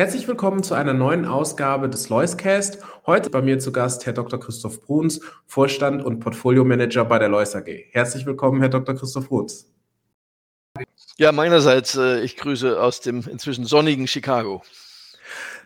Herzlich willkommen zu einer neuen Ausgabe des Loiscast. Heute bei mir zu Gast Herr Dr. Christoph Bruns, Vorstand und Portfolio-Manager bei der Lois AG. Herzlich willkommen, Herr Dr. Christoph Bruns. Ja, meinerseits, äh, ich grüße aus dem inzwischen sonnigen Chicago.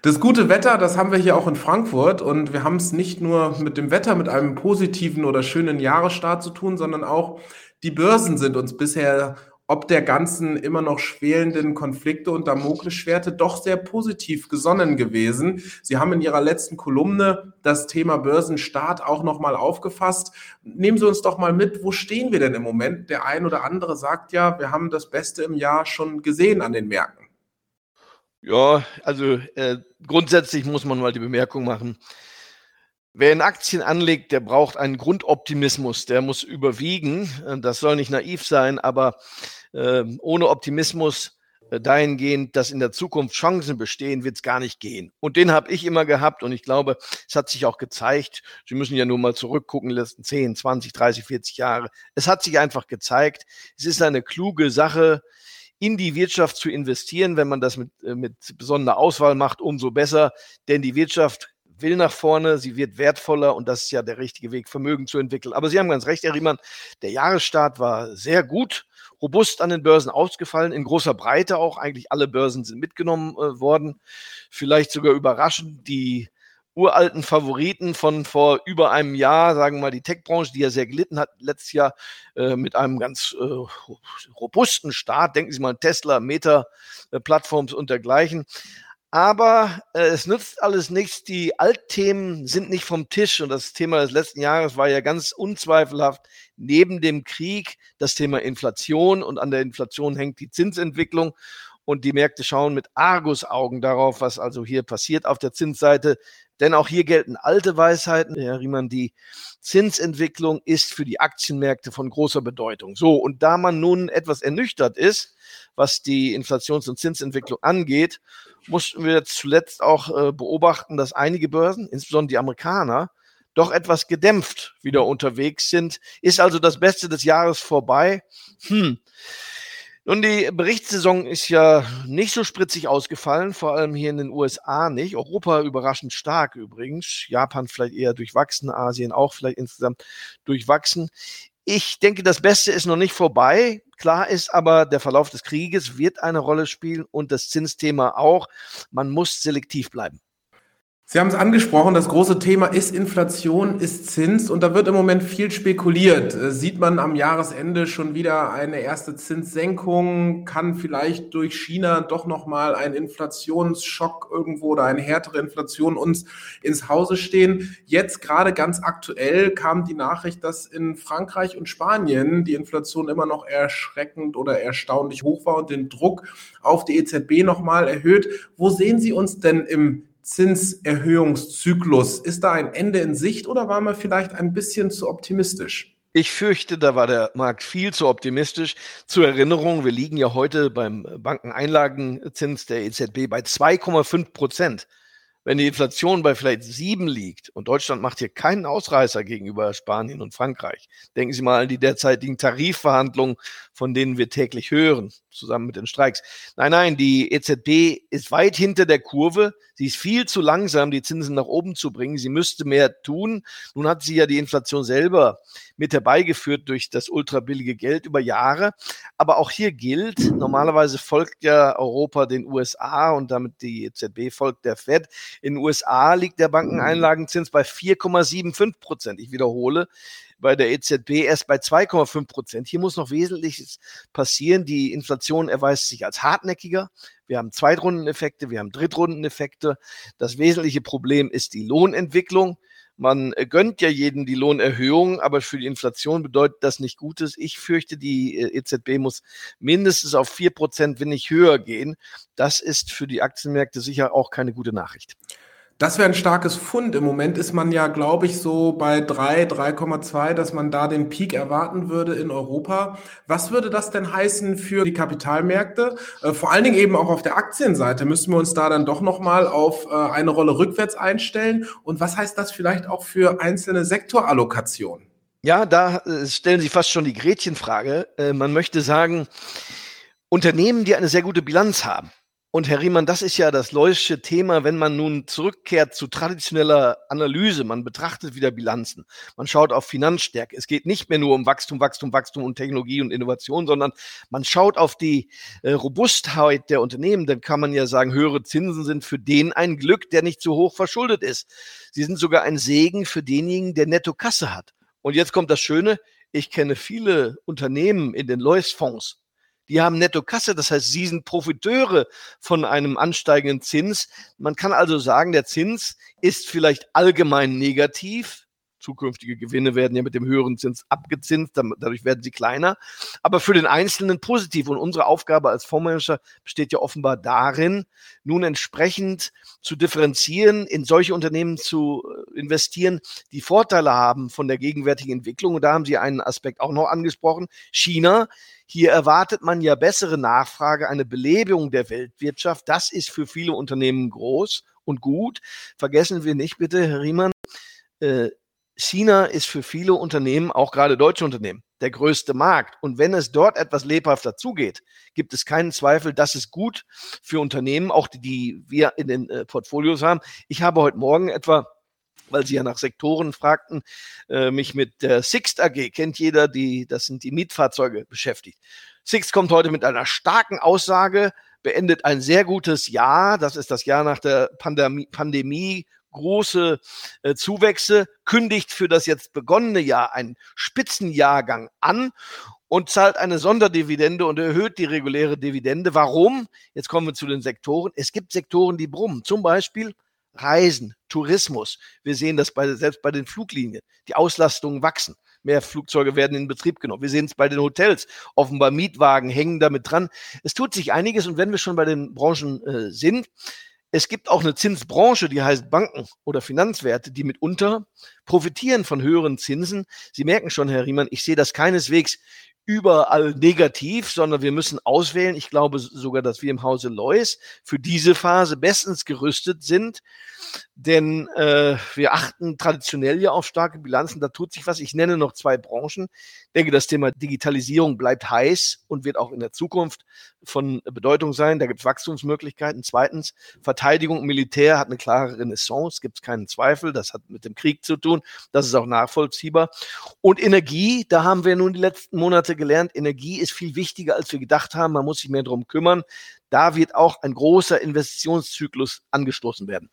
Das gute Wetter, das haben wir hier auch in Frankfurt und wir haben es nicht nur mit dem Wetter, mit einem positiven oder schönen Jahresstart zu tun, sondern auch die Börsen sind uns bisher ob der ganzen immer noch schwelenden Konflikte und Damoklesschwerte doch sehr positiv gesonnen gewesen. Sie haben in Ihrer letzten Kolumne das Thema Börsenstart auch nochmal aufgefasst. Nehmen Sie uns doch mal mit, wo stehen wir denn im Moment? Der ein oder andere sagt ja, wir haben das Beste im Jahr schon gesehen an den Märkten. Ja, also äh, grundsätzlich muss man mal die Bemerkung machen, Wer in Aktien anlegt, der braucht einen Grundoptimismus, der muss überwiegen. Das soll nicht naiv sein, aber äh, ohne Optimismus äh, dahingehend, dass in der Zukunft Chancen bestehen, wird es gar nicht gehen. Und den habe ich immer gehabt und ich glaube, es hat sich auch gezeigt. Sie müssen ja nur mal zurückgucken, letzten 10, 20, 30, 40 Jahre. Es hat sich einfach gezeigt, es ist eine kluge Sache, in die Wirtschaft zu investieren. Wenn man das mit, äh, mit besonderer Auswahl macht, umso besser. Denn die Wirtschaft will nach vorne, sie wird wertvoller und das ist ja der richtige Weg, Vermögen zu entwickeln. Aber Sie haben ganz recht, Herr Riemann, der Jahresstart war sehr gut robust an den Börsen ausgefallen, in großer Breite auch. Eigentlich alle Börsen sind mitgenommen äh, worden. Vielleicht sogar überraschend die uralten Favoriten von vor über einem Jahr, sagen wir mal die Tech-Branche, die ja sehr gelitten hat letztes Jahr äh, mit einem ganz äh, robusten Start. Denken Sie mal an Tesla, Meta, äh, und dergleichen. Aber äh, es nützt alles nichts. Die Altthemen sind nicht vom Tisch. Und das Thema des letzten Jahres war ja ganz unzweifelhaft neben dem Krieg das Thema Inflation. Und an der Inflation hängt die Zinsentwicklung. Und die Märkte schauen mit Argusaugen darauf, was also hier passiert auf der Zinsseite. Denn auch hier gelten alte Weisheiten. Herr Riemann, die Zinsentwicklung ist für die Aktienmärkte von großer Bedeutung. So, und da man nun etwas ernüchtert ist, was die Inflations- und Zinsentwicklung angeht, mussten wir zuletzt auch äh, beobachten, dass einige Börsen, insbesondere die Amerikaner, doch etwas gedämpft wieder unterwegs sind. Ist also das Beste des Jahres vorbei. Hm. Nun, die Berichtssaison ist ja nicht so spritzig ausgefallen, vor allem hier in den USA nicht. Europa überraschend stark übrigens. Japan vielleicht eher durchwachsen, Asien auch vielleicht insgesamt durchwachsen. Ich denke, das Beste ist noch nicht vorbei. Klar ist aber, der Verlauf des Krieges wird eine Rolle spielen und das Zinsthema auch. Man muss selektiv bleiben. Sie haben es angesprochen, das große Thema ist Inflation, ist Zins und da wird im Moment viel spekuliert. Äh, sieht man am Jahresende schon wieder eine erste Zinssenkung? Kann vielleicht durch China doch nochmal ein Inflationsschock irgendwo oder eine härtere Inflation uns ins Hause stehen? Jetzt gerade ganz aktuell kam die Nachricht, dass in Frankreich und Spanien die Inflation immer noch erschreckend oder erstaunlich hoch war und den Druck auf die EZB nochmal erhöht. Wo sehen Sie uns denn im Zinserhöhungszyklus. Ist da ein Ende in Sicht oder war man vielleicht ein bisschen zu optimistisch? Ich fürchte, da war der Markt viel zu optimistisch. Zur Erinnerung, wir liegen ja heute beim Bankeneinlagenzins der EZB bei 2,5 Prozent. Wenn die Inflation bei vielleicht sieben liegt und Deutschland macht hier keinen Ausreißer gegenüber Spanien und Frankreich, denken Sie mal an die derzeitigen Tarifverhandlungen, von denen wir täglich hören, zusammen mit den Streiks. Nein, nein, die EZB ist weit hinter der Kurve. Sie ist viel zu langsam, die Zinsen nach oben zu bringen. Sie müsste mehr tun. Nun hat sie ja die Inflation selber mit herbeigeführt durch das ultrabillige Geld über Jahre. Aber auch hier gilt, normalerweise folgt ja Europa den USA und damit die EZB folgt der Fed. In den USA liegt der Bankeneinlagenzins bei 4,75 Prozent. Ich wiederhole, bei der EZB erst bei 2,5 Prozent. Hier muss noch Wesentliches passieren. Die Inflation erweist sich als hartnäckiger. Wir haben Zweitrundeneffekte, wir haben Drittrundeneffekte. Das wesentliche Problem ist die Lohnentwicklung. Man gönnt ja jedem die Lohnerhöhung, aber für die Inflation bedeutet das nicht Gutes. Ich fürchte, die äh, EZB muss mindestens auf vier Prozent, wenn nicht höher gehen. Das ist für die Aktienmärkte sicher auch keine gute Nachricht. Das wäre ein starkes Fund. Im Moment ist man ja, glaube ich, so bei 3, 3,2, dass man da den Peak erwarten würde in Europa. Was würde das denn heißen für die Kapitalmärkte? Äh, vor allen Dingen eben auch auf der Aktienseite. Müssen wir uns da dann doch nochmal auf äh, eine Rolle rückwärts einstellen? Und was heißt das vielleicht auch für einzelne Sektorallokationen? Ja, da äh, stellen Sie fast schon die Gretchenfrage. Man möchte sagen, Unternehmen, die eine sehr gute Bilanz haben, und Herr Riemann, das ist ja das Leusche Thema, wenn man nun zurückkehrt zu traditioneller Analyse. Man betrachtet wieder Bilanzen. Man schaut auf Finanzstärke. Es geht nicht mehr nur um Wachstum, Wachstum, Wachstum und Technologie und Innovation, sondern man schaut auf die äh, Robustheit der Unternehmen. Dann kann man ja sagen, höhere Zinsen sind für den ein Glück, der nicht zu hoch verschuldet ist. Sie sind sogar ein Segen für denjenigen, der Nettokasse hat. Und jetzt kommt das Schöne. Ich kenne viele Unternehmen in den Lois-Fonds, die haben Netto-Kasse, das heißt, sie sind Profiteure von einem ansteigenden Zins. Man kann also sagen, der Zins ist vielleicht allgemein negativ, Zukünftige Gewinne werden ja mit dem höheren Zins abgezinst, dadurch werden sie kleiner, aber für den Einzelnen positiv. Und unsere Aufgabe als Fondsmanager besteht ja offenbar darin, nun entsprechend zu differenzieren, in solche Unternehmen zu äh, investieren, die Vorteile haben von der gegenwärtigen Entwicklung. Und da haben Sie einen Aspekt auch noch angesprochen. China. Hier erwartet man ja bessere Nachfrage, eine Belebung der Weltwirtschaft. Das ist für viele Unternehmen groß und gut. Vergessen wir nicht bitte, Herr Riemann, äh, China ist für viele Unternehmen, auch gerade deutsche Unternehmen, der größte Markt. Und wenn es dort etwas lebhafter zugeht, gibt es keinen Zweifel, dass es gut für Unternehmen, auch die, die wir in den äh, Portfolios haben. Ich habe heute Morgen etwa weil Sie ja nach Sektoren fragten, äh, mich mit der Sixt AG, kennt jeder, die, das sind die Mietfahrzeuge beschäftigt. Sixt kommt heute mit einer starken Aussage, beendet ein sehr gutes Jahr, das ist das Jahr nach der Pandemie, Pandemie große äh, Zuwächse, kündigt für das jetzt begonnene Jahr einen Spitzenjahrgang an und zahlt eine Sonderdividende und erhöht die reguläre Dividende. Warum? Jetzt kommen wir zu den Sektoren. Es gibt Sektoren, die brummen. Zum Beispiel Reisen, Tourismus. Wir sehen das bei, selbst bei den Fluglinien. Die Auslastungen wachsen. Mehr Flugzeuge werden in Betrieb genommen. Wir sehen es bei den Hotels. Offenbar Mietwagen hängen damit dran. Es tut sich einiges. Und wenn wir schon bei den Branchen äh, sind, es gibt auch eine Zinsbranche, die heißt Banken oder Finanzwerte, die mitunter profitieren von höheren Zinsen. Sie merken schon, Herr Riemann, ich sehe das keineswegs überall negativ, sondern wir müssen auswählen. Ich glaube sogar, dass wir im Hause Lois für diese Phase bestens gerüstet sind, denn äh, wir achten traditionell ja auf starke Bilanzen. Da tut sich was. Ich nenne noch zwei Branchen. Ich denke, das Thema Digitalisierung bleibt heiß und wird auch in der Zukunft von Bedeutung sein. Da gibt es Wachstumsmöglichkeiten. Zweitens, Verteidigung und Militär hat eine klare Renaissance, gibt es keinen Zweifel. Das hat mit dem Krieg zu tun. Das ist auch nachvollziehbar. Und Energie, da haben wir nun die letzten Monate gelernt, Energie ist viel wichtiger, als wir gedacht haben. Man muss sich mehr darum kümmern. Da wird auch ein großer Investitionszyklus angestoßen werden.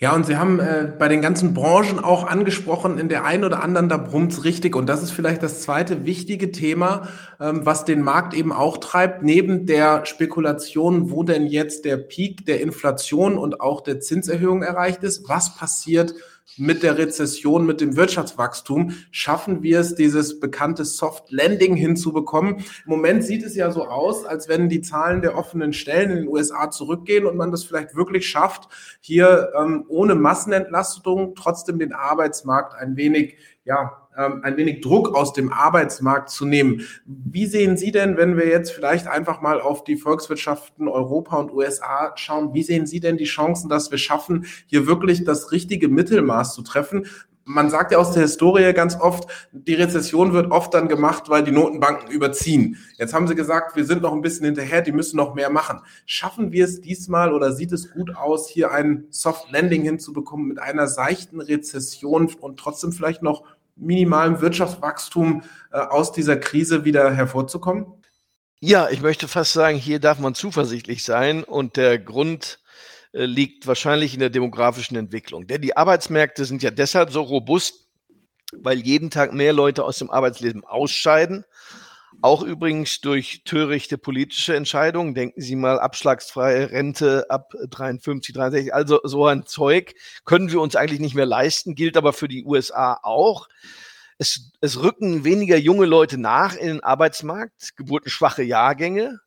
Ja, und Sie haben äh, bei den ganzen Branchen auch angesprochen, in der einen oder anderen, da brummt's richtig. Und das ist vielleicht das zweite wichtige Thema, ähm, was den Markt eben auch treibt, neben der Spekulation, wo denn jetzt der Peak der Inflation und auch der Zinserhöhung erreicht ist. Was passiert mit der Rezession, mit dem Wirtschaftswachstum, schaffen wir es, dieses bekannte Soft Landing hinzubekommen. Im Moment sieht es ja so aus, als wenn die Zahlen der offenen Stellen in den USA zurückgehen und man das vielleicht wirklich schafft, hier ähm, ohne Massenentlastung trotzdem den Arbeitsmarkt ein wenig ja, ähm, ein wenig Druck aus dem Arbeitsmarkt zu nehmen. Wie sehen Sie denn, wenn wir jetzt vielleicht einfach mal auf die Volkswirtschaften Europa und USA schauen, wie sehen Sie denn die Chancen, dass wir schaffen, hier wirklich das richtige Mittelmaß zu treffen? man sagt ja aus der Historie ganz oft, die Rezession wird oft dann gemacht, weil die Notenbanken überziehen. Jetzt haben sie gesagt, wir sind noch ein bisschen hinterher, die müssen noch mehr machen. Schaffen wir es diesmal oder sieht es gut aus, hier ein Soft Landing hinzubekommen mit einer seichten Rezession und trotzdem vielleicht noch minimalem Wirtschaftswachstum äh, aus dieser Krise wieder hervorzukommen? Ja, ich möchte fast sagen, hier darf man zuversichtlich sein und der Grund äh, liegt wahrscheinlich in der demografischen Entwicklung. Denn die Arbeitsmärkte sind ja deshalb so robust, weil jeden Tag mehr Leute aus dem Arbeitsleben ausscheiden. Auch übrigens durch törichte politische Entscheidungen. Denken Sie mal, abschlagsfreie Rente ab 53, 63. Also so ein Zeug können wir uns eigentlich nicht mehr leisten, gilt aber für die USA auch. Es, es rücken weniger junge Leute nach in den Arbeitsmarkt, geburtenschwache Jahrgänge.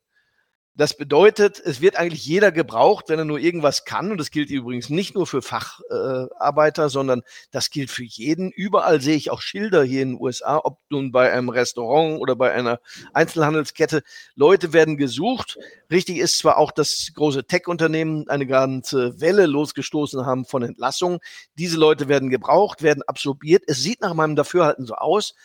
Das bedeutet, es wird eigentlich jeder gebraucht, wenn er nur irgendwas kann. Und das gilt übrigens nicht nur für Facharbeiter, äh, sondern das gilt für jeden. Überall sehe ich auch Schilder hier in den USA, ob nun bei einem Restaurant oder bei einer Einzelhandelskette. Leute werden gesucht. Richtig ist zwar auch, dass große Tech-Unternehmen eine ganze Welle losgestoßen haben von Entlassungen. Diese Leute werden gebraucht, werden absorbiert. Es sieht nach meinem Dafürhalten so aus,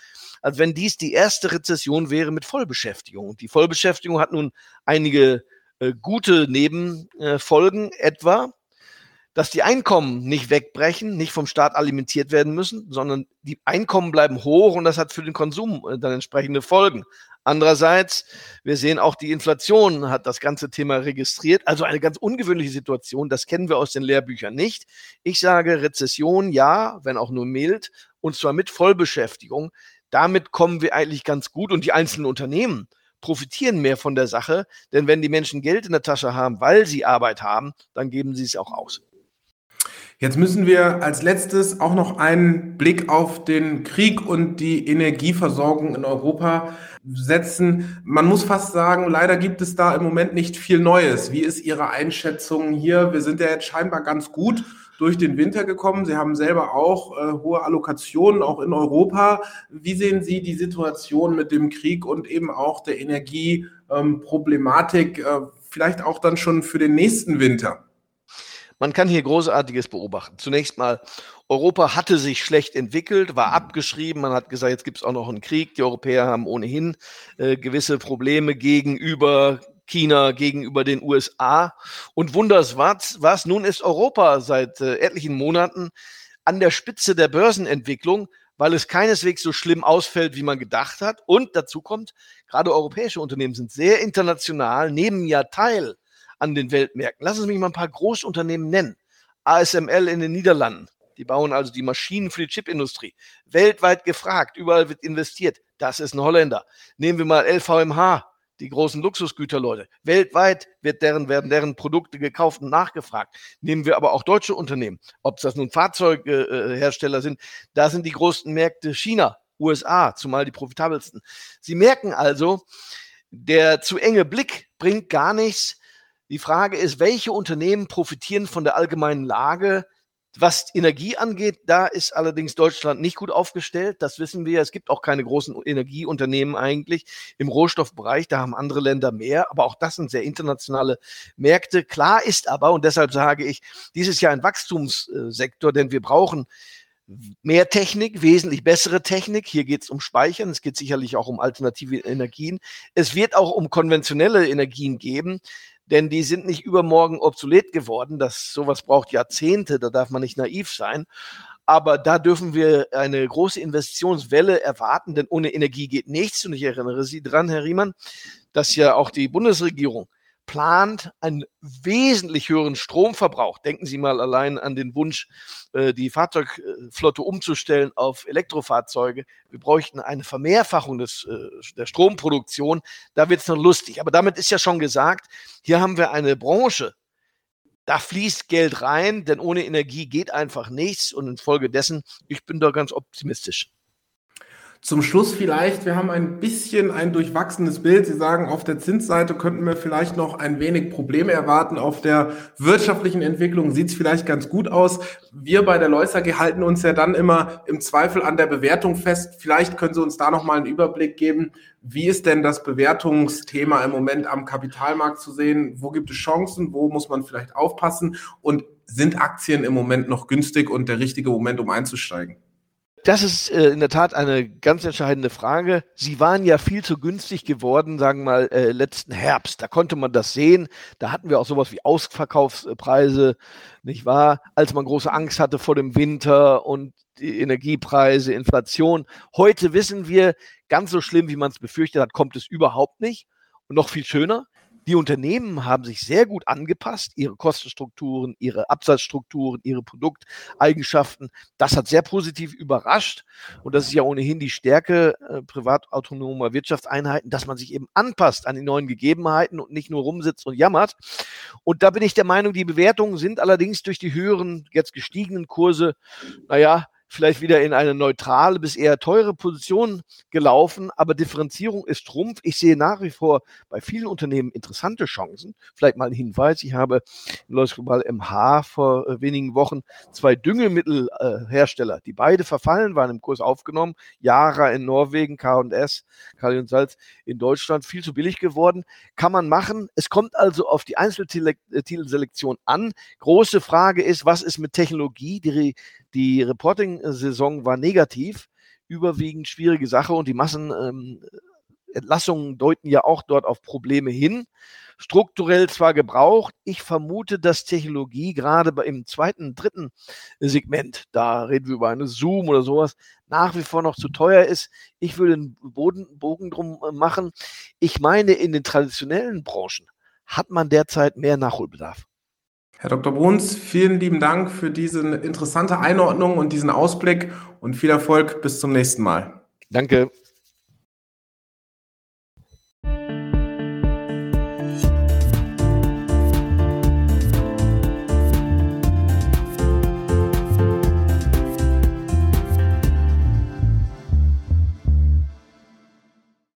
als wenn dies die erste Rezession wäre mit Vollbeschäftigung. Die Vollbeschäftigung hat nun einige äh, gute Nebenfolgen, äh, etwa, dass die Einkommen nicht wegbrechen, nicht vom Staat alimentiert werden müssen, sondern die Einkommen bleiben hoch und das hat für den Konsum äh, dann entsprechende Folgen. Andererseits, wir sehen auch, die Inflation hat das ganze Thema registriert. Also eine ganz ungewöhnliche Situation. Das kennen wir aus den Lehrbüchern nicht. Ich sage Rezession, ja, wenn auch nur mild, und zwar mit Vollbeschäftigung damit kommen wir eigentlich ganz gut und die einzelnen Unternehmen profitieren mehr von der Sache, denn wenn die Menschen Geld in der Tasche haben, weil sie Arbeit haben, dann geben sie es auch aus. Jetzt müssen wir als letztes auch noch einen Blick auf den Krieg und die Energieversorgung in Europa setzen. Man muss fast sagen, leider gibt es da im Moment nicht viel Neues. Wie ist Ihre Einschätzung hier? Wir sind ja jetzt scheinbar ganz gut durch den Winter gekommen. Sie haben selber auch äh, hohe Allokationen, auch in Europa. Wie sehen Sie die Situation mit dem Krieg und eben auch der Energieproblematik, äh, vielleicht auch dann schon für den nächsten Winter? Man kann hier Großartiges beobachten. Zunächst mal, Europa hatte sich schlecht entwickelt, war abgeschrieben. Man hat gesagt, jetzt gibt es auch noch einen Krieg. Die Europäer haben ohnehin äh, gewisse Probleme gegenüber China gegenüber den USA. Und wunders was, nun ist Europa seit äh, etlichen Monaten an der Spitze der Börsenentwicklung, weil es keineswegs so schlimm ausfällt, wie man gedacht hat. Und dazu kommt, gerade europäische Unternehmen sind sehr international, nehmen ja teil an den Weltmärkten. Lassen Sie mich mal ein paar Großunternehmen nennen. ASML in den Niederlanden. Die bauen also die Maschinen für die Chipindustrie. Weltweit gefragt, überall wird investiert. Das ist ein Holländer. Nehmen wir mal LVMH, die großen Luxusgüterleute. Weltweit wird deren, werden deren Produkte gekauft und nachgefragt. Nehmen wir aber auch deutsche Unternehmen, ob das nun Fahrzeughersteller sind, da sind die großen Märkte China, USA, zumal die profitabelsten. Sie merken also, der zu enge Blick bringt gar nichts. Die Frage ist, welche Unternehmen profitieren von der allgemeinen Lage was Energie angeht, da ist allerdings Deutschland nicht gut aufgestellt. Das wissen wir. Es gibt auch keine großen Energieunternehmen eigentlich im Rohstoffbereich. Da haben andere Länder mehr. Aber auch das sind sehr internationale Märkte. Klar ist aber, und deshalb sage ich, dieses Jahr ein Wachstumssektor, denn wir brauchen mehr Technik, wesentlich bessere Technik. Hier geht es um Speichern, es geht sicherlich auch um alternative Energien. Es wird auch um konventionelle Energien geben denn die sind nicht übermorgen obsolet geworden. Das sowas braucht Jahrzehnte, da darf man nicht naiv sein. Aber da dürfen wir eine große Investitionswelle erwarten, denn ohne Energie geht nichts. Und ich erinnere Sie dran, Herr Riemann, dass ja auch die Bundesregierung plant einen wesentlich höheren Stromverbrauch. Denken Sie mal allein an den Wunsch, äh, die Fahrzeugflotte umzustellen auf Elektrofahrzeuge. Wir bräuchten eine Vermehrfachung des, äh, der Stromproduktion. Da wird es noch lustig. Aber damit ist ja schon gesagt, hier haben wir eine Branche, da fließt Geld rein, denn ohne Energie geht einfach nichts. Und infolgedessen, ich bin da ganz optimistisch. Zum Schluss vielleicht, wir haben ein bisschen ein durchwachsenes Bild. Sie sagen, auf der Zinsseite könnten wir vielleicht noch ein wenig Probleme erwarten. Auf der wirtschaftlichen Entwicklung sieht es vielleicht ganz gut aus. Wir bei der Leuser halten uns ja dann immer im Zweifel an der Bewertung fest. Vielleicht können Sie uns da noch mal einen Überblick geben. Wie ist denn das Bewertungsthema im Moment am Kapitalmarkt zu sehen? Wo gibt es Chancen? Wo muss man vielleicht aufpassen? Und sind Aktien im Moment noch günstig und der richtige Moment, um einzusteigen? Das ist äh, in der Tat eine ganz entscheidende Frage. Sie waren ja viel zu günstig geworden, sagen wir mal, äh, letzten Herbst. Da konnte man das sehen. Da hatten wir auch sowas wie Ausverkaufspreise, nicht wahr? Als man große Angst hatte vor dem Winter und die Energiepreise, Inflation. Heute wissen wir, ganz so schlimm, wie man es befürchtet hat, kommt es überhaupt nicht. Und noch viel schöner, Die Unternehmen haben sich sehr gut angepasst, ihre Kostenstrukturen, ihre Absatzstrukturen, ihre Produkteigenschaften. Das hat sehr positiv überrascht. Und das ist ja ohnehin die Stärke äh, privatautonomer Wirtschaftseinheiten, dass man sich eben anpasst an die neuen Gegebenheiten und nicht nur rumsitzt und jammert. Und da bin ich der Meinung, die Bewertungen sind allerdings durch die höheren, jetzt gestiegenen Kurse, naja, vielleicht wieder in eine neutrale bis eher teure Position gelaufen, aber Differenzierung ist Trumpf. Ich sehe nach wie vor bei vielen Unternehmen interessante Chancen. Vielleicht mal ein Hinweis, ich habe im Lois Global MH vor äh, wenigen Wochen zwei Düngemittelhersteller, die beide verfallen waren, im Kurs aufgenommen. Yara in Norwegen, K&S, Kali und Salz in Deutschland, viel zu billig geworden. Kann man machen. Es kommt also auf die Einzeltitelselektion an. Große Frage ist, was ist mit Technologie? Die die Reporting-Saison war negativ, überwiegend schwierige Sache und die Massenentlassungen ähm, deuten ja auch dort auf Probleme hin. Strukturell zwar gebraucht, ich vermute, dass Technologie gerade im zweiten, dritten Segment, da reden wir über eine Zoom oder sowas, nach wie vor noch zu teuer ist. Ich würde einen Boden, Bogen drum äh, machen. Ich meine, in den traditionellen Branchen hat man derzeit mehr Nachholbedarf. Herr Dr. Bruns, vielen lieben Dank für diese interessante Einordnung und diesen Ausblick und viel Erfolg bis zum nächsten Mal. Danke.